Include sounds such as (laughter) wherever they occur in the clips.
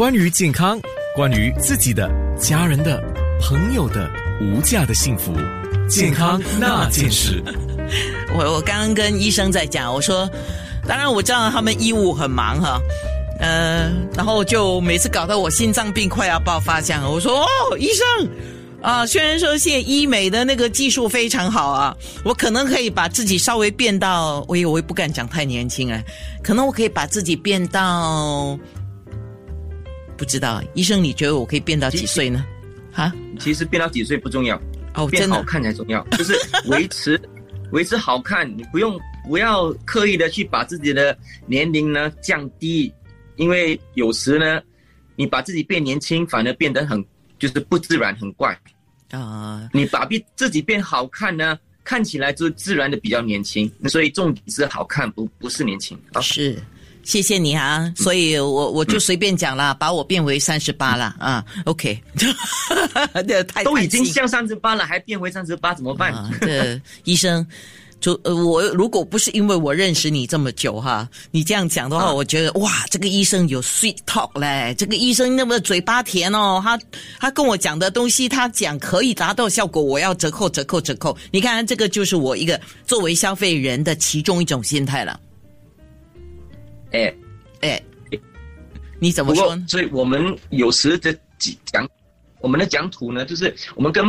关于健康，关于自己的、家人的、朋友的无价的幸福，健康那件事。(laughs) 我我刚刚跟医生在讲，我说，当然我知道他们医务很忙哈，呃，然后就每次搞得我心脏病快要爆发这样，我说哦，医生。啊，虽然说现在医美的那个技术非常好啊，我可能可以把自己稍微变到，我也我也不敢讲太年轻啊，可能我可以把自己变到，不知道，医生你觉得我可以变到几岁呢？哈，其实变到几岁不重要，哦，变好看才重要，就是维持 (laughs) 维持好看，你不用不要刻意的去把自己的年龄呢降低，因为有时呢，你把自己变年轻，反而变得很。就是不自然，很怪啊！你把变自己变好看呢，看起来就自然的比较年轻，所以重点是好看，不不是年轻。是，谢谢你啊！所以我我就随便讲了，把我变为三十八了啊！OK，(laughs) 这太都已经像三十八了，还变回三十八怎么办？这医生。就呃，我如果不是因为我认识你这么久哈，你这样讲的话，我觉得哇，这个医生有 sweet talk 嘞，这个医生那么嘴巴甜哦，他他跟我讲的东西，他讲可以达到效果，我要折扣折扣折扣。你看这个就是我一个作为消费人的其中一种心态了。哎哎，你怎么说？所以我们有时的讲，我们的讲图呢，就是我们跟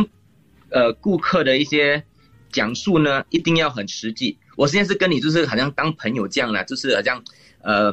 呃顾客的一些。讲述呢一定要很实际。我现在是跟你就是好像当朋友这样的，就是好像呃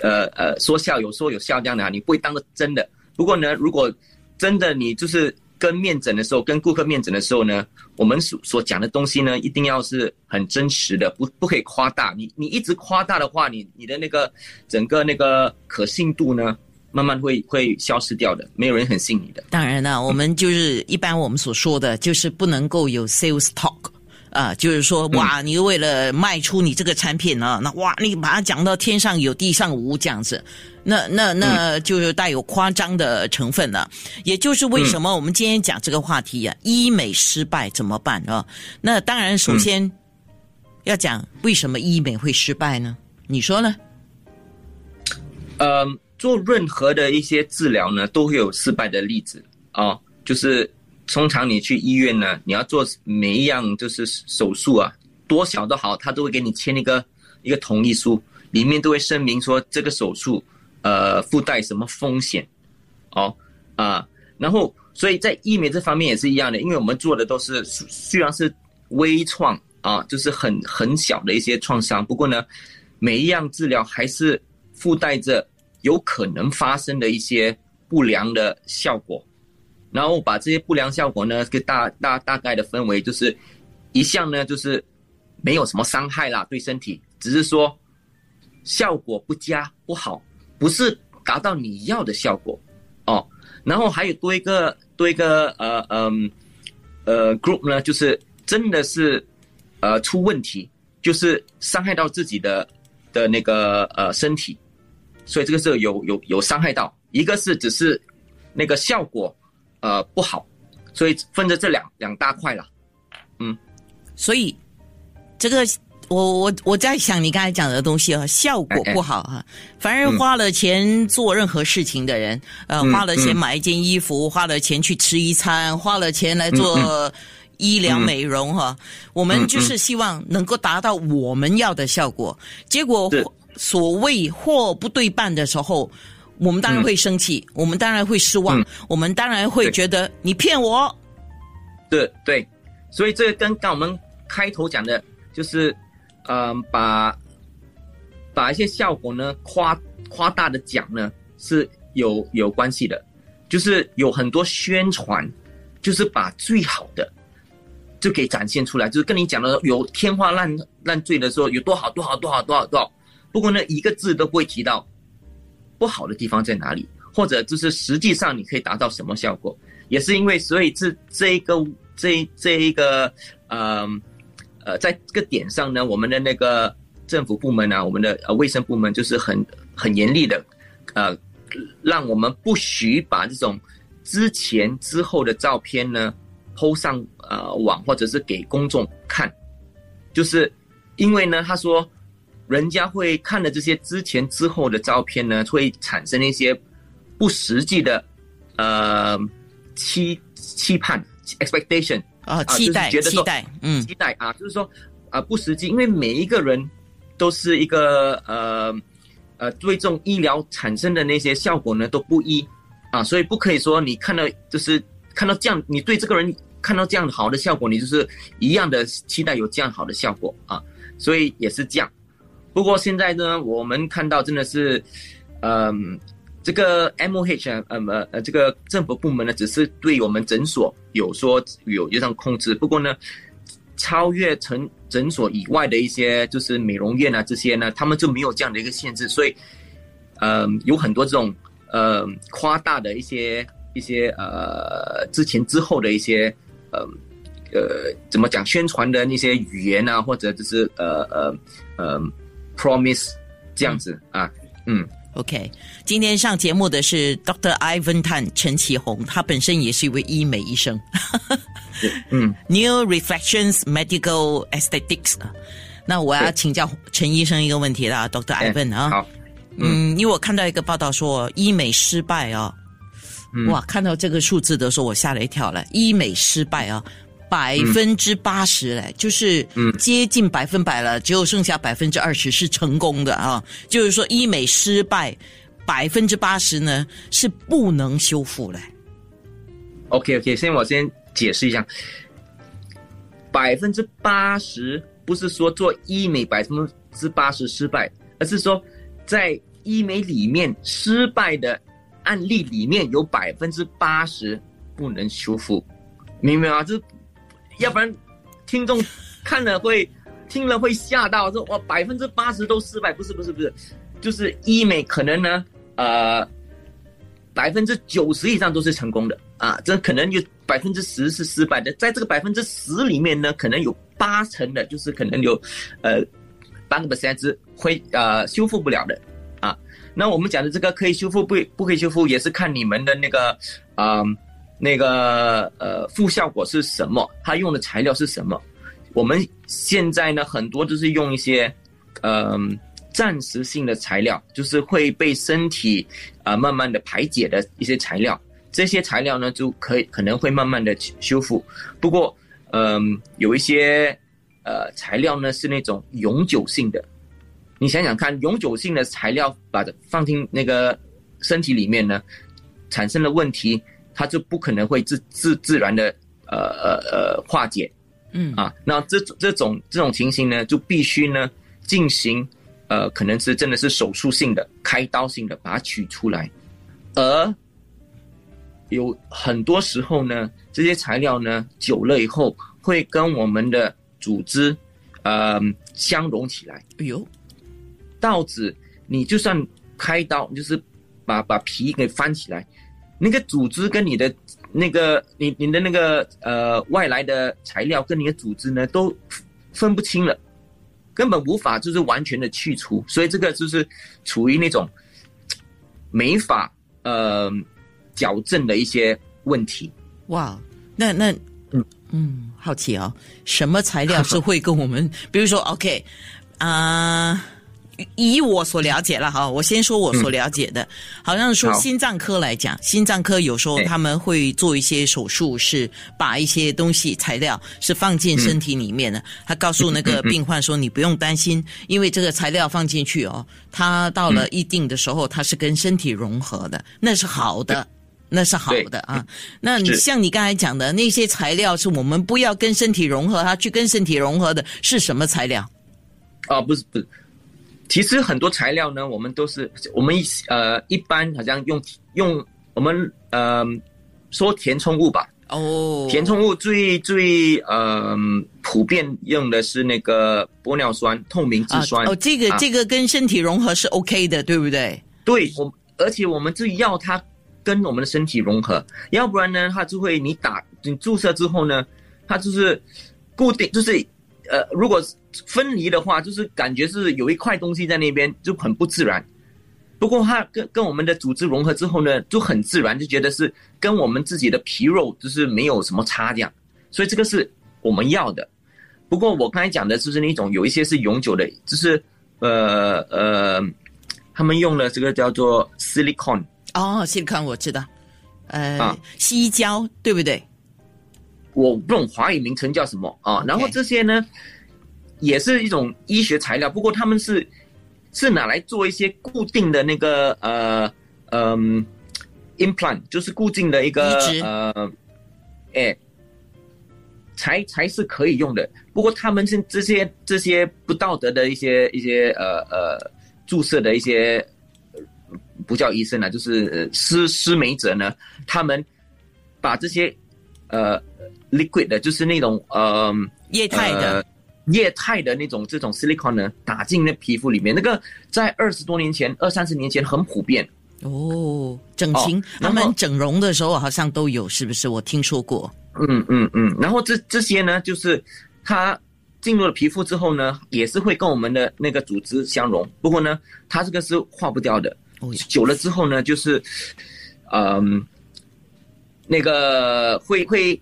呃呃说笑有说有笑这样的，你不会当个真的。不过呢，如果真的你就是跟面诊的时候，跟顾客面诊的时候呢，我们所所讲的东西呢，一定要是很真实的，不不可以夸大。你你一直夸大的话，你你的那个整个那个可信度呢，慢慢会会消失掉的，没有人很信你的。当然了，我们就是一般我们所说的就是不能够有 sales talk。啊，就是说，哇，你为了卖出你这个产品呢，那哇，你把它讲到天上有地上无这样子，那那那就是带有夸张的成分了。也就是为什么我们今天讲这个话题呀，医美失败怎么办啊？那当然，首先要讲为什么医美会失败呢？你说呢？呃，做任何的一些治疗呢，都会有失败的例子啊，就是。通常你去医院呢，你要做每一样就是手术啊，多小都好，他都会给你签一个一个同意书，里面都会声明说这个手术呃附带什么风险，哦啊，然后所以在医美这方面也是一样的，因为我们做的都是虽然是微创啊，就是很很小的一些创伤，不过呢，每一样治疗还是附带着有可能发生的一些不良的效果。然后把这些不良效果呢，给大大大概的分为，就是一项呢，就是没有什么伤害啦，对身体，只是说效果不佳不好，不是达到你要的效果哦。然后还有多一个多一个呃嗯呃 group 呢，就是真的是呃出问题，就是伤害到自己的的那个呃身体，所以这个是有有有伤害到，一个是只是那个效果。呃，不好，所以分着这两两大块了，嗯，所以这个我我我在想你刚才讲的东西啊，效果不好啊。反而花了钱做任何事情的人，呃，花了钱买一件衣服，花了钱去吃一餐，花了钱来做医疗美容哈，我们就是希望能够达到我们要的效果，结果所谓货不对半的时候。我们当然会生气，我们当然会失望，我们当然会觉得你骗我。对对，所以这个跟刚我们开头讲的，就是，嗯，把把一些效果呢夸夸大的讲呢是有有关系的，就是有很多宣传，就是把最好的就给展现出来，就是跟你讲的有天花乱乱坠的时候有多好多好多好多好多好，不过呢一个字都不会提到。不好的地方在哪里？或者就是实际上你可以达到什么效果？也是因为所以这这一个这这一个呃呃，在这个点上呢，我们的那个政府部门啊，我们的呃卫生部门就是很很严厉的，呃，让我们不许把这种之前之后的照片呢抛上呃网或者是给公众看，就是因为呢，他说。人家会看了这些之前之后的照片呢，会产生一些不实际的呃期期盼 expectation 啊，期待期待嗯期待啊，就是说啊不实际，因为每一个人都是一个呃呃对这种医疗产生的那些效果呢都不一啊，所以不可以说你看到就是看到这样，你对这个人看到这样好的效果，你就是一样的期待有这样好的效果啊，所以也是这样。不过现在呢，我们看到真的是，嗯，这个 M O H 啊，呃呃，这个政府部门呢，只是对我们诊所有说有有这样控制。不过呢，超越诊诊所以外的一些，就是美容院啊这些呢，他们就没有这样的一个限制。所以，嗯，有很多这种呃夸大的一些一些呃之前之后的一些呃呃怎么讲宣传的那些语言啊，或者就是呃呃呃。Promise 这样子啊，嗯，OK。今天上节目的是 Dr. Ivan Tan 陈启宏，他本身也是一位医美医生。(laughs) 嗯，New Reflections Medical Aesthetics。那我要请教陈医生一个问题啦，Dr. Ivan 啊，好，嗯，因为我看到一个报道说医美失败啊，哇，看到这个数字的时候我吓了一跳了，医美失败啊。百分之八十嘞，就是接近百分百了，只有剩下百分之二十是成功的啊。就是说医美失败，百分之八十呢是不能修复嘞。OK OK，先我先解释一下，百分之八十不是说做医美百分之八十失败，而是说在医美里面失败的案例里面有百分之八十不能修复，明白吗？这。要不然，听众看了会听了会吓到，说哇百分之八十都失败，不是不是不是，就是医美可能呢，呃，百分之九十以上都是成功的啊，这可能有百分之十是失败的，在这个百分之十里面呢，可能有八成的，就是可能有呃半个甚至会呃修复不了的啊。那我们讲的这个可以修复不不可以修复，也是看你们的那个啊。那个呃，副效果是什么？它用的材料是什么？我们现在呢，很多都是用一些呃暂时性的材料，就是会被身体啊慢慢的排解的一些材料。这些材料呢，就可以可能会慢慢的修复。不过，嗯，有一些呃材料呢是那种永久性的。你想想看，永久性的材料把它放进那个身体里面呢，产生的问题。它就不可能会自自自然的呃呃呃化解，嗯啊，那这这种这种情形呢，就必须呢进行呃可能是真的是手术性的开刀性的把它取出来，而有很多时候呢，这些材料呢久了以后会跟我们的组织呃相融起来。哎呦，稻子你就算开刀，就是把把皮给翻起来。那个组织跟你的那个你你的那个呃外来的材料跟你的组织呢都分不清了，根本无法就是完全的去除，所以这个就是处于那种没法呃矫正的一些问题。哇，那那嗯嗯，好奇啊，什么材料是会跟我们，比如说 OK 啊？以我所了解了哈，我先说我所了解的，好像说心脏科来讲，心脏科有时候他们会做一些手术，是把一些东西材料是放进身体里面的。他告诉那个病患说：“你不用担心，因为这个材料放进去哦，它到了一定的时候，它是跟身体融合的，那是好的，那是好的啊。那你像你刚才讲的那些材料，是我们不要跟身体融合，它去跟身体融合的是什么材料？啊，不是不是。”其实很多材料呢，我们都是我们呃一般好像用用我们呃说填充物吧。哦。填充物最最呃普遍用的是那个玻尿酸、透明质酸。哦，这个这个跟身体融合是 OK 的，对不对？对，我而且我们就要它跟我们的身体融合，要不然呢，它就会你打你注射之后呢，它就是固定就是。呃，如果分离的话，就是感觉是有一块东西在那边，就很不自然。不过它跟跟我们的组织融合之后呢，就很自然，就觉得是跟我们自己的皮肉就是没有什么差这样。所以这个是我们要的。不过我刚才讲的就是那种有一些是永久的，就是呃呃，他们用了这个叫做 silicon 哦，silicon 我知道，呃，西胶对不对？我不懂华语名称叫什么啊？然后这些呢，也是一种医学材料，不过他们是是拿来做一些固定的那个呃嗯 implant，就是固定的一个呃，哎，才才是可以用的。不过他们是这些这些不道德的一些一些呃呃注射的一些不叫医生啊，就是施施美者呢，他们把这些呃。Liquid 的，就是那种呃液态的液态的那种这种 silicon 呢，打进那皮肤里面。那个在二十多年前、二三十年前很普遍。哦，整形他们整容的时候好像都有，是不是？我听说过。嗯嗯嗯。然后这这些呢，就是它进入了皮肤之后呢，也是会跟我们的那个组织相融。不过呢，它这个是化不掉的。哦。久了之后呢，就是嗯，那个会会。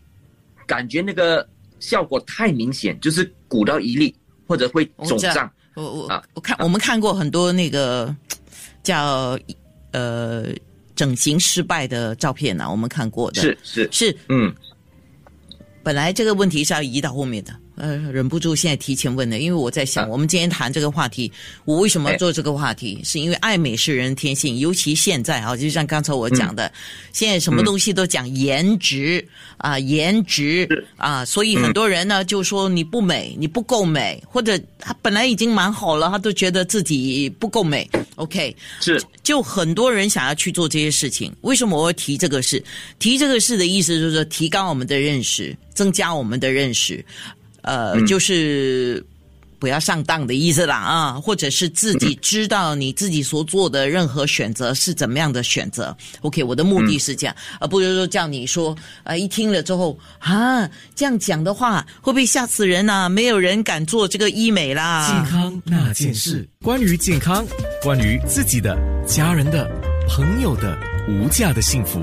感觉那个效果太明显，就是鼓到一粒或者会肿胀。我我啊，我看我们看过很多那个叫呃整形失败的照片呢，我们看过的。是是。是。嗯，本来这个问题是要移到后面的。呃，忍不住现在提前问的，因为我在想，我们今天谈这个话题，我为什么要做这个话题？是因为爱美是人天性，尤其现在啊，就像刚才我讲的，现在什么东西都讲颜值啊，颜值啊，所以很多人呢就说你不美，你不够美，或者他本来已经蛮好了，他都觉得自己不够美。OK，是，就很多人想要去做这些事情。为什么我会提这个事？提这个事的意思就是说，提高我们的认识，增加我们的认识。呃，就是不要上当的意思啦啊，或者是自己知道你自己所做的任何选择是怎么样的选择。OK，我的目的是这样，而不是说叫你说啊，一听了之后啊，这样讲的话会不会吓死人呐？没有人敢做这个医美啦。健康那件事，关于健康，关于自己的、家人的、朋友的无价的幸福。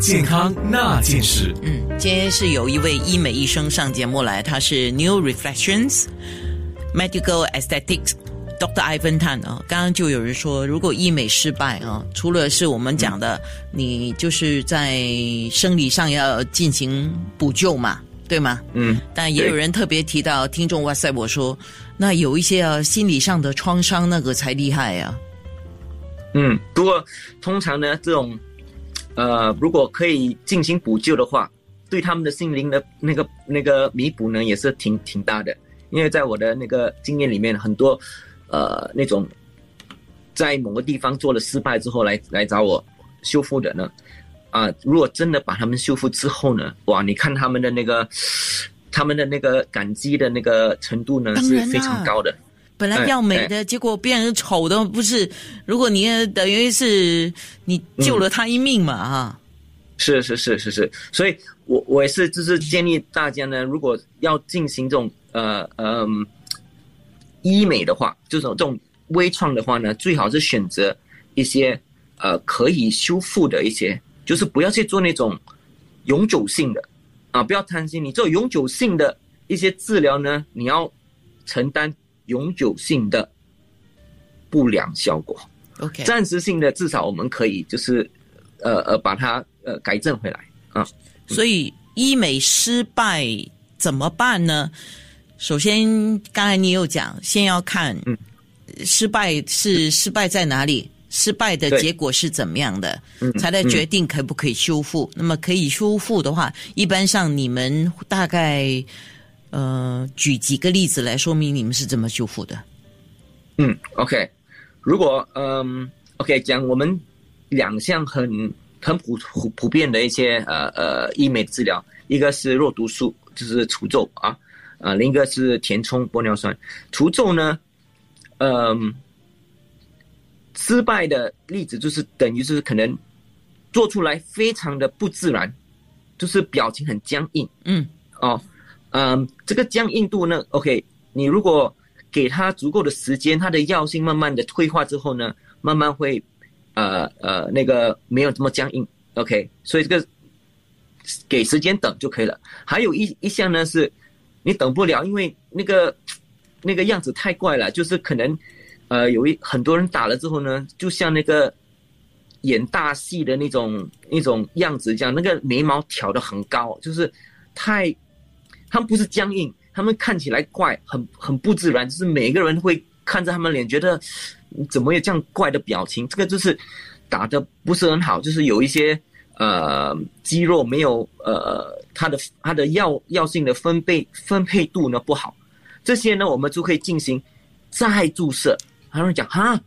健康那件事。嗯，今天是有一位医美医生上节目来，他是 New Reflections Medical Aesthetics Dr. Ivan Tan 啊。刚刚就有人说，如果医美失败啊，除了是我们讲的，你就是在生理上要进行补救嘛，对吗？嗯。但也有人特别提到，听众哇塞，我说那有一些啊心理上的创伤，那个才厉害呀。嗯，不过通常呢，这种。呃，如果可以进行补救的话，对他们的心灵的那个那个弥补呢，也是挺挺大的。因为在我的那个经验里面，很多呃那种在某个地方做了失败之后来来找我修复的呢，啊，如果真的把他们修复之后呢，哇，你看他们的那个他们的那个感激的那个程度呢，是非常高的。本来要美的，结果变成丑的，不是？如果你等于是你救了他一命嘛，哈。是是是是是，所以我我也是就是建议大家呢，如果要进行这种呃嗯医美的话，这种这种微创的话呢，最好是选择一些呃可以修复的一些，就是不要去做那种永久性的啊，不要贪心。你做永久性的一些治疗呢，你要承担。永久性的不良效果，OK，暂时性的至少我们可以就是，呃呃，把它呃改正回来啊。所以医美失败怎么办呢？首先，刚才你有讲，先要看失败是失败在哪里，失败的结果是怎么样的，才来决定可不可以修复。那么可以修复的话，一般上你们大概。呃，举几个例子来说明你们是怎么修复的？嗯，OK，如果嗯，OK，讲我们两项很很普普普遍的一些呃呃医美治疗，一个是肉毒素，就是除皱啊，啊，另一个是填充玻尿酸。除皱呢，嗯，失败的例子就是等于是可能做出来非常的不自然，就是表情很僵硬，嗯，哦。嗯，这个僵硬度呢？OK，你如果给他足够的时间，他的药性慢慢的退化之后呢，慢慢会，呃呃，那个没有这么僵硬。OK，所以这个给时间等就可以了。还有一一项呢是，你等不了，因为那个那个样子太怪了，就是可能，呃，有一很多人打了之后呢，就像那个演大戏的那种那种样子，这样那个眉毛挑的很高，就是太，他们不是僵硬，他们看起来怪，很很不自然，就是每个人会看着他们脸，觉得怎么有这样怪的表情？这个就是打的不是很好，就是有一些呃肌肉没有呃它的它的药药性的分配分配度呢不好，这些呢我们就可以进行再注射。很多人讲哈。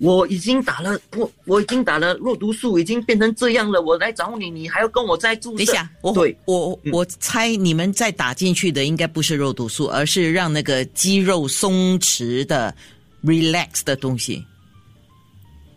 我已经打了不，我已经打了肉毒素，已经变成这样了。我来找你，你还要跟我再注射？等一下，我对我我猜你们再打进去的应该不是肉毒素，而是让那个肌肉松弛的 relax 的东西。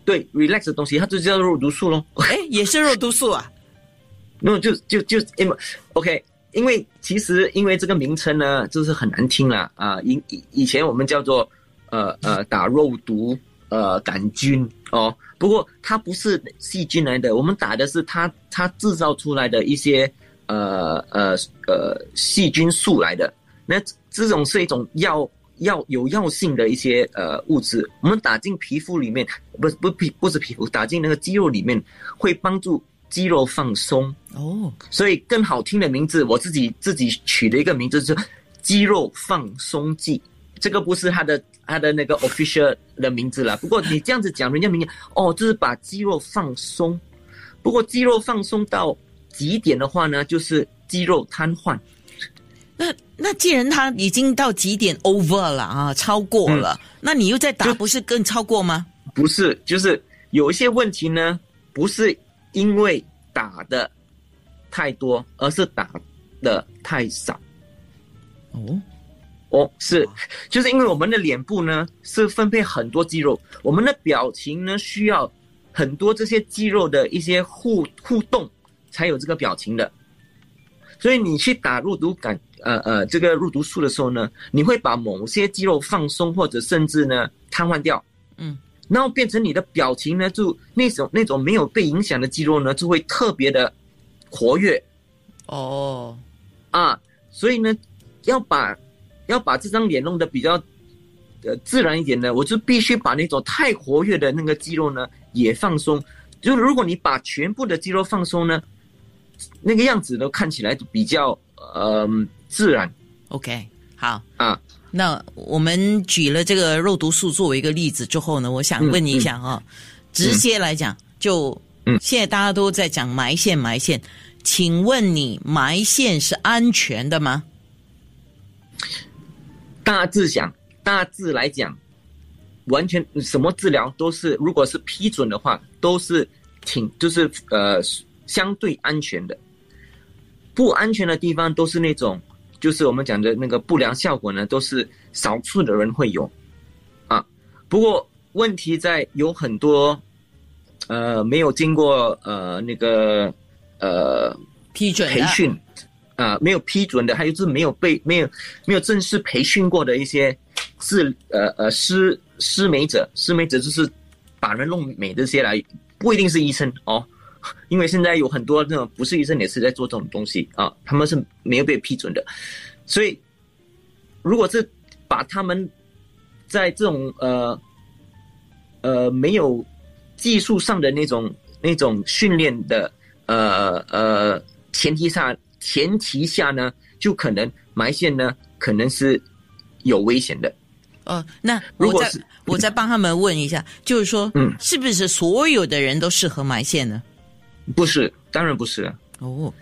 对，relax 的东西，它就叫肉毒素喽。哎，也是肉毒素啊？(laughs) 那就就就因为 OK，因为其实因为这个名称呢，就是很难听了啊。以以以前我们叫做呃呃打肉毒。呃，杆菌哦，不过它不是细菌来的，我们打的是它它制造出来的一些呃呃呃细菌素来的。那这种是一种药药有药性的一些呃物质，我们打进皮肤里面，不不皮不是皮肤，打进那个肌肉里面，会帮助肌肉放松哦。所以更好听的名字，我自己自己取的一个名字是肌肉放松剂。这个不是他的。他的那个 official 的名字了。不过你这样子讲，人家明哦，就是把肌肉放松。不过肌肉放松到极点的话呢，就是肌肉瘫痪。那那既然他已经到极点 over 了啊，超过了，那你又在打，不是更超过吗？不是，就是有一些问题呢，不是因为打的太多，而是打的太少。哦。哦，是，就是因为我们的脸部呢是分配很多肌肉，我们的表情呢需要很多这些肌肉的一些互互动，才有这个表情的。所以你去打肉毒感，呃呃，这个肉毒素的时候呢，你会把某些肌肉放松，或者甚至呢瘫痪掉，嗯，然后变成你的表情呢，就那种那种没有被影响的肌肉呢，就会特别的活跃。哦，啊，所以呢，要把。要把这张脸弄得比较，呃，自然一点呢，我就必须把那种太活跃的那个肌肉呢也放松。就如果你把全部的肌肉放松呢，那个样子都看起来比较呃自然。OK，好啊。那我们举了这个肉毒素作为一个例子之后呢，我想问你一下啊，直接来讲，就现在大家都在讲埋线埋线，请问你埋线是安全的吗？大致想，大致来讲，完全什么治疗都是，如果是批准的话，都是挺就是呃相对安全的。不安全的地方都是那种，就是我们讲的那个不良效果呢，都是少数的人会有啊。不过问题在有很多呃没有经过呃那个呃批准培训。啊，没有批准的，还有就是没有被没有没有正式培训过的一些是呃呃施施美者，施美者就是把人弄美这些来，不一定是医生哦，(laughs) 因为现在有很多那种不是医生也是在做这种东西啊，他们是没有被批准的，所以如果是把他们在这种呃呃没有技术上的那种那种训练的呃呃前提下。前提下呢，就可能埋线呢，可能是有危险的。哦，那我再我再帮他们问一下，(laughs) 就是说，嗯，是不是所有的人都适合埋线呢？不是，当然不是。哦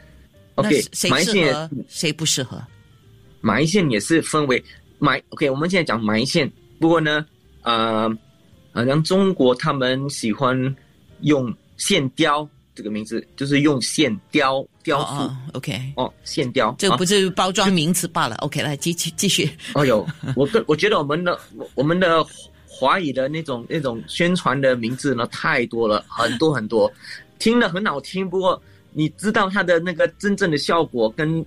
，OK，谁适合，谁不适合？埋线也是分为埋，OK，我们现在讲埋线。不过呢，呃，好像中国他们喜欢用线雕。这个名字就是用线雕雕塑，OK，哦，线雕，这个不是包装名词罢了，OK，来继续继续。哦呦，我个我觉得我们的我们的华语的那种那种宣传的名字呢太多了，很多很多，听了很好听，不过你知道它的那个真正的效果跟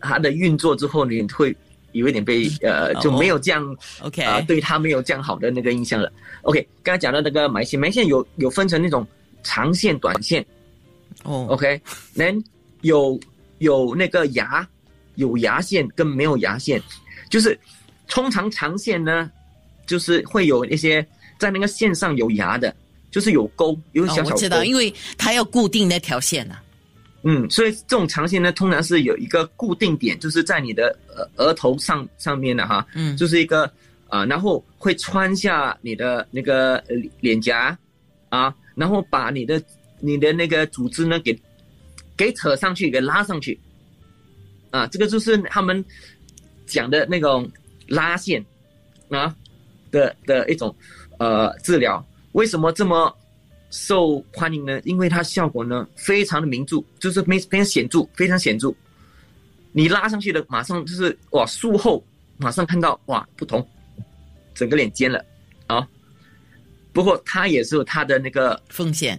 它的运作之后，你会有一点被呃就没有这样 OK 啊，对它没有这样好的那个印象了。OK，刚才讲到那个埋线，埋线有有分成那种。长线、短线，哦，OK，能有有那个牙，有牙线跟没有牙线，就是通常长线呢，就是会有一些在那个线上有牙的，就是有沟，有小小沟。我知道，因为它要固定那条线啊。嗯，所以这种长线呢，通常是有一个固定点，就是在你的额额头上上面的哈，嗯，就是一个啊，然后会穿下你的那个脸颊啊，然后把你的你的那个组织呢给给扯上去，给拉上去啊，这个就是他们讲的那种拉线啊的的一种呃治疗，为什么这么？受欢迎呢，因为它效果呢非常的明著，就是非非常显著，非常显著。你拉上去的，马上就是哇，术后马上看到哇不同，整个脸尖了啊。不过它也是有它的那个风险，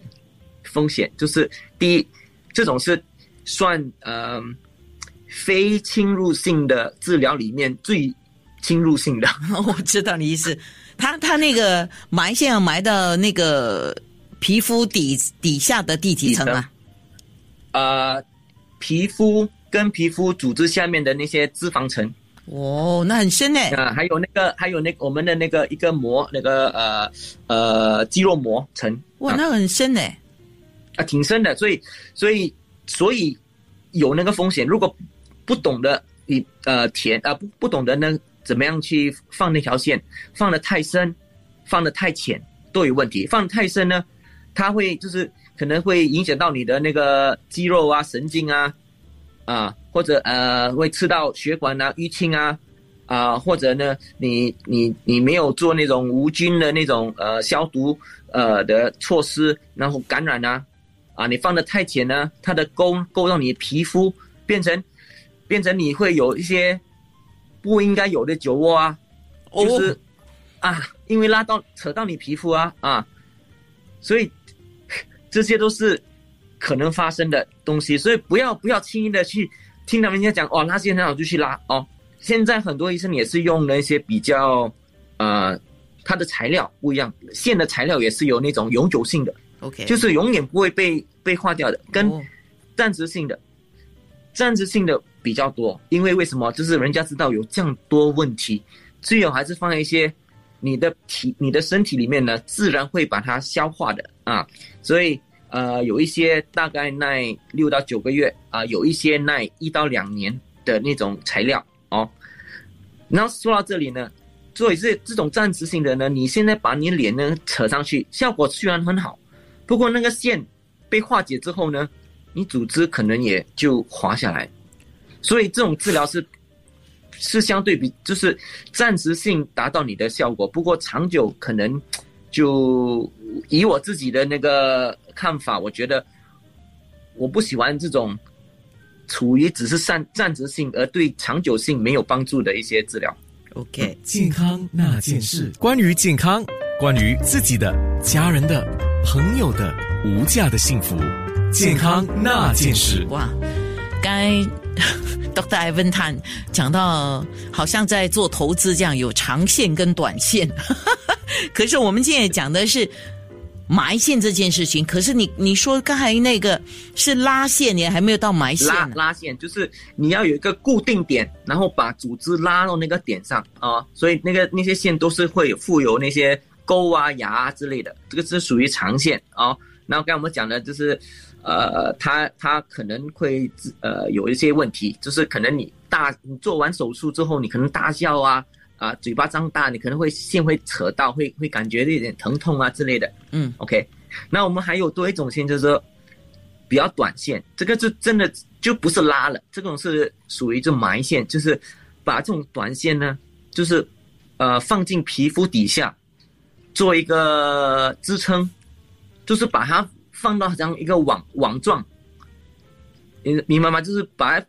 风险就是第一，这种是算呃非侵入性的治疗里面最侵入性的。(laughs) 我知道你意思，他他那个埋线要埋到那个。皮肤底底下的第几层啊？呃，皮肤跟皮肤组织下面的那些脂肪层。哦，那很深诶。啊，还有那个，还有那我们的那个一个膜，那个呃呃肌肉膜层。哇，那很深诶。啊，啊挺深的，所以所以所以有那个风险。如果不懂得你呃填啊不不懂得呢怎么样去放那条线，放的太深，放的太浅都有问题。放太深呢？它会就是可能会影响到你的那个肌肉啊、神经啊，啊，或者呃会刺到血管啊、淤青啊，啊，或者呢你你你没有做那种无菌的那种呃消毒呃的措施，然后感染啊，啊，你放的太浅呢，它的勾勾到你的皮肤，变成变成你会有一些不应该有的酒窝啊，就是啊，因为拉到扯到你皮肤啊啊，所以。这些都是可能发生的东西，所以不要不要轻易的去听他们家讲哦，拉线很好就去拉哦。现在很多医生也是用了一些比较呃，它的材料不一样，线的材料也是有那种永久性的，OK，就是永远不会被被化掉的，跟暂时性的暂时性的比较多。因为为什么？就是人家知道有这样多问题，最好还是放在一些。你的体、你的身体里面呢，自然会把它消化的啊，所以呃，有一些大概耐六到九个月啊，有一些耐一到两年的那种材料哦。然后说到这里呢，所以这这种暂时性的呢，你现在把你脸呢扯上去，效果虽然很好，不过那个线被化解之后呢，你组织可能也就滑下来，所以这种治疗是。是相对比，就是暂时性达到你的效果，不过长久可能就以我自己的那个看法，我觉得我不喜欢这种处于只是暂暂时性而对长久性没有帮助的一些治疗。OK，健康那件事，关于健康，关于自己的、家人的、朋友的无价的幸福，健康那件事。哇，该。Dr. Ivan Tan 讲到，好像在做投资这样，有长线跟短线。(laughs) 可是我们现在讲的是埋线这件事情。可是你你说刚才那个是拉线，你还没有到埋线。拉拉线就是你要有一个固定点，然后把组织拉到那个点上啊。所以那个那些线都是会有附有那些沟啊、牙啊之类的，这个是属于长线啊。然后刚才我们讲的就是。呃，它它可能会呃有一些问题，就是可能你大你做完手术之后，你可能大笑啊啊，嘴巴张大，你可能会线会扯到，会会感觉有点疼痛啊之类的。嗯，OK。那我们还有多一种线，就是说比较短线，这个就真的就不是拉了，这种是属于就埋线，就是把这种短线呢，就是呃放进皮肤底下做一个支撑，就是把它。放到这样一个网网状，你明白吗？就是把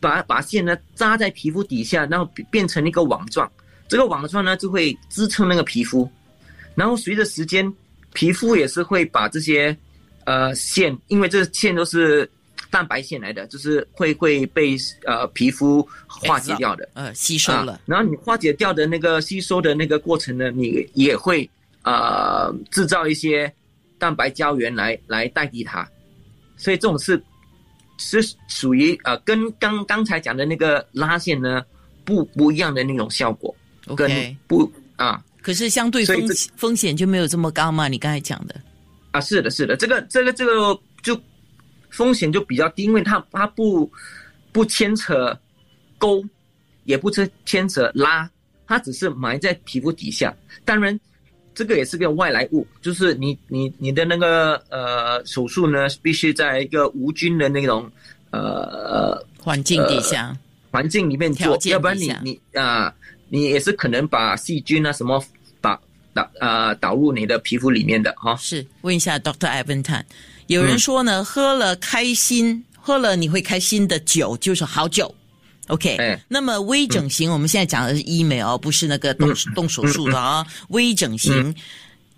把把线呢扎在皮肤底下，然后变成一个网状。这个网状呢就会支撑那个皮肤，然后随着时间，皮肤也是会把这些呃线，因为这线都是蛋白线来的，就是会会被呃皮肤化解掉的，呃吸收了。然后你化解掉的那个吸收的那个过程呢，你也会呃制造一些。蛋白胶原来来代替它，所以这种是是属于呃跟刚刚才讲的那个拉线呢不不一样的那种效果，跟不啊可是相对风风险就没有这么高嘛？你刚才讲的啊，是的，是的，这个这个这个就风险就比较低，因为它它不不牵扯勾，也不牵牵扯拉，它只是埋在皮肤底下。当然，这个也是个外来物，就是你你你的那个呃手术呢，必须在一个无菌的那种呃环境底下。环境里面做，要不然你你啊，你也是可能把细菌啊什么把导啊导入你的皮肤里面的哈。是，问一下 Doctor Evan Tan，有人说呢，喝了开心，喝了你会开心的酒就是好酒。OK，那么微整形，我们现在讲的是医美哦，不是那个动动手术的啊。微整形，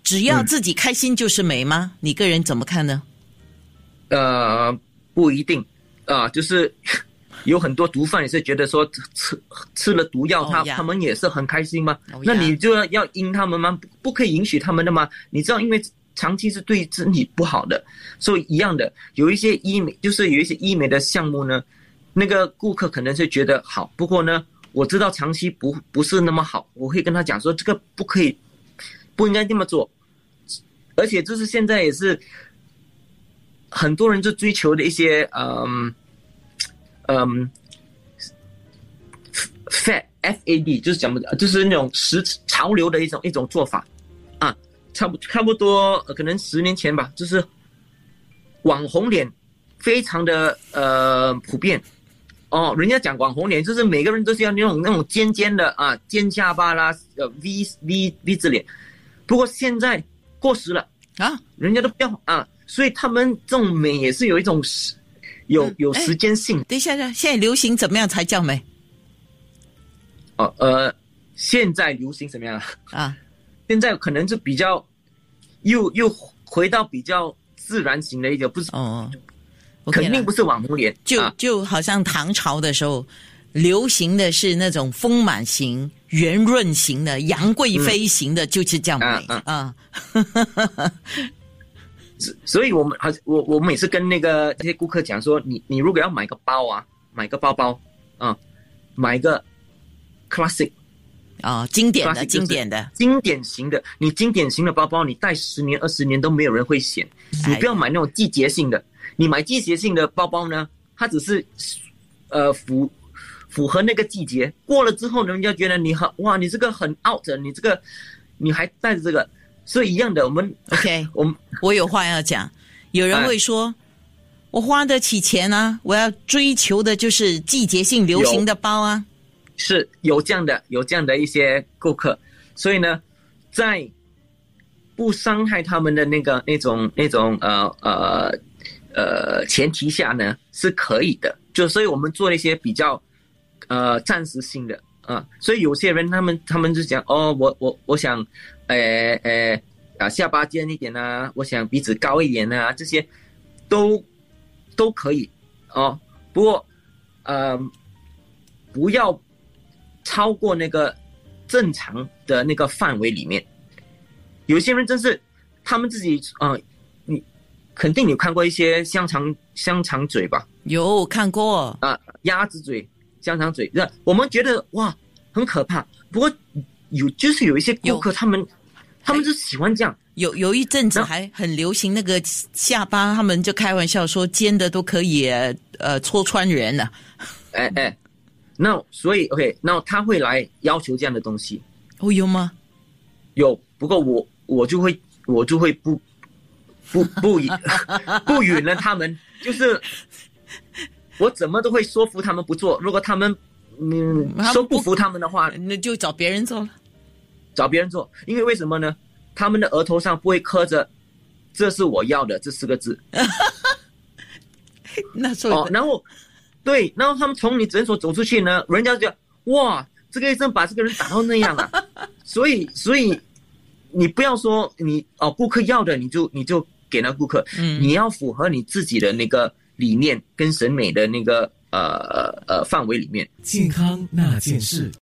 只要自己开心就是美吗？你个人怎么看呢？呃，不一定啊，就是。(laughs) 有很多毒贩也是觉得说吃吃了毒药，他他们也是很开心吗？那你就要要阴他们吗？不可以允许他们的吗？你知道，因为长期是对身体不好的，所以一样的，有一些医美就是有一些医美的项目呢，那个顾客可能是觉得好，不过呢，我知道长期不不是那么好，我会跟他讲说这个不可以，不应该这么做，而且这是现在也是很多人就追求的一些嗯。嗯，fad f a d 就是讲的，就是那种时潮流的一种一种做法，啊，差不差不多可能十年前吧，就是网红脸非常的呃普遍，哦，人家讲网红脸就是每个人都是要那种那种尖尖的啊尖下巴啦，呃 V V V 字脸，不过现在过时了啊，人家都不要啊，所以他们这种美也是有一种时。有有时间性。等一下，现在流行怎么样才叫美？哦，呃，现在流行怎么样啊啊？现在可能就比较，又又回到比较自然型的一个，不是哦，肯定不是网红脸。就就好像唐朝的时候，流行的是那种丰满型、圆润型的、杨贵妃型的，就是叫美啊。所以，我们好我我们也是跟那个这些顾客讲说，你你如果要买个包啊，买个包包啊，买个 classic 啊，经典的经典的经典型的，你经典型的包包，你戴十年二十年都没有人会嫌。你不要买那种季节性的，你买季节性的包包呢，它只是呃符符合那个季节，过了之后，人家觉得你很哇，你这个很 out，你这个你还带着这个。所以一样的，我们 OK，(laughs) 我们我有话要讲。有人会说，我花得起钱啊，我要追求的就是季节性流行的包啊。是有这样的，有这样的一些顾客，所以呢，在不伤害他们的那个那种那种呃呃呃前提下呢，是可以的。就所以我们做了一些比较呃暂时性的啊，所以有些人他们他们就讲哦，我我我想。诶诶啊，下巴尖一点啊，我想鼻子高一点啊，这些都都可以哦。不过，呃，不要超过那个正常的那个范围里面。有些人真是他们自己啊，你肯定有看过一些香肠香肠嘴吧？有看过啊，鸭子嘴、香肠嘴，那我们觉得哇，很可怕。不过。有就是有一些顾客，他们他们就喜欢这样。有有一阵子还很流行那个下巴，他们就开玩笑说尖的都可以呃戳穿人了。哎哎，那所以 OK，那他会来要求这样的东西。哦，有吗？有，不过我我就会我就会不不不 (laughs) 不允了他们，就是我怎么都会说服他们不做。如果他们嗯说不服他们的话，那就找别人做了。找别人做，因为为什么呢？他们的额头上不会刻着“这是我要的”这四个字。(laughs) 那哦，然后对，然后他们从你诊所走出去呢，人家就哇，这个医生把这个人打到那样了。(laughs) 所以，所以你不要说你哦，顾客要的你就你就给那顾客，嗯，你要符合你自己的那个理念跟审美的那个呃呃范围里面。健康那件事。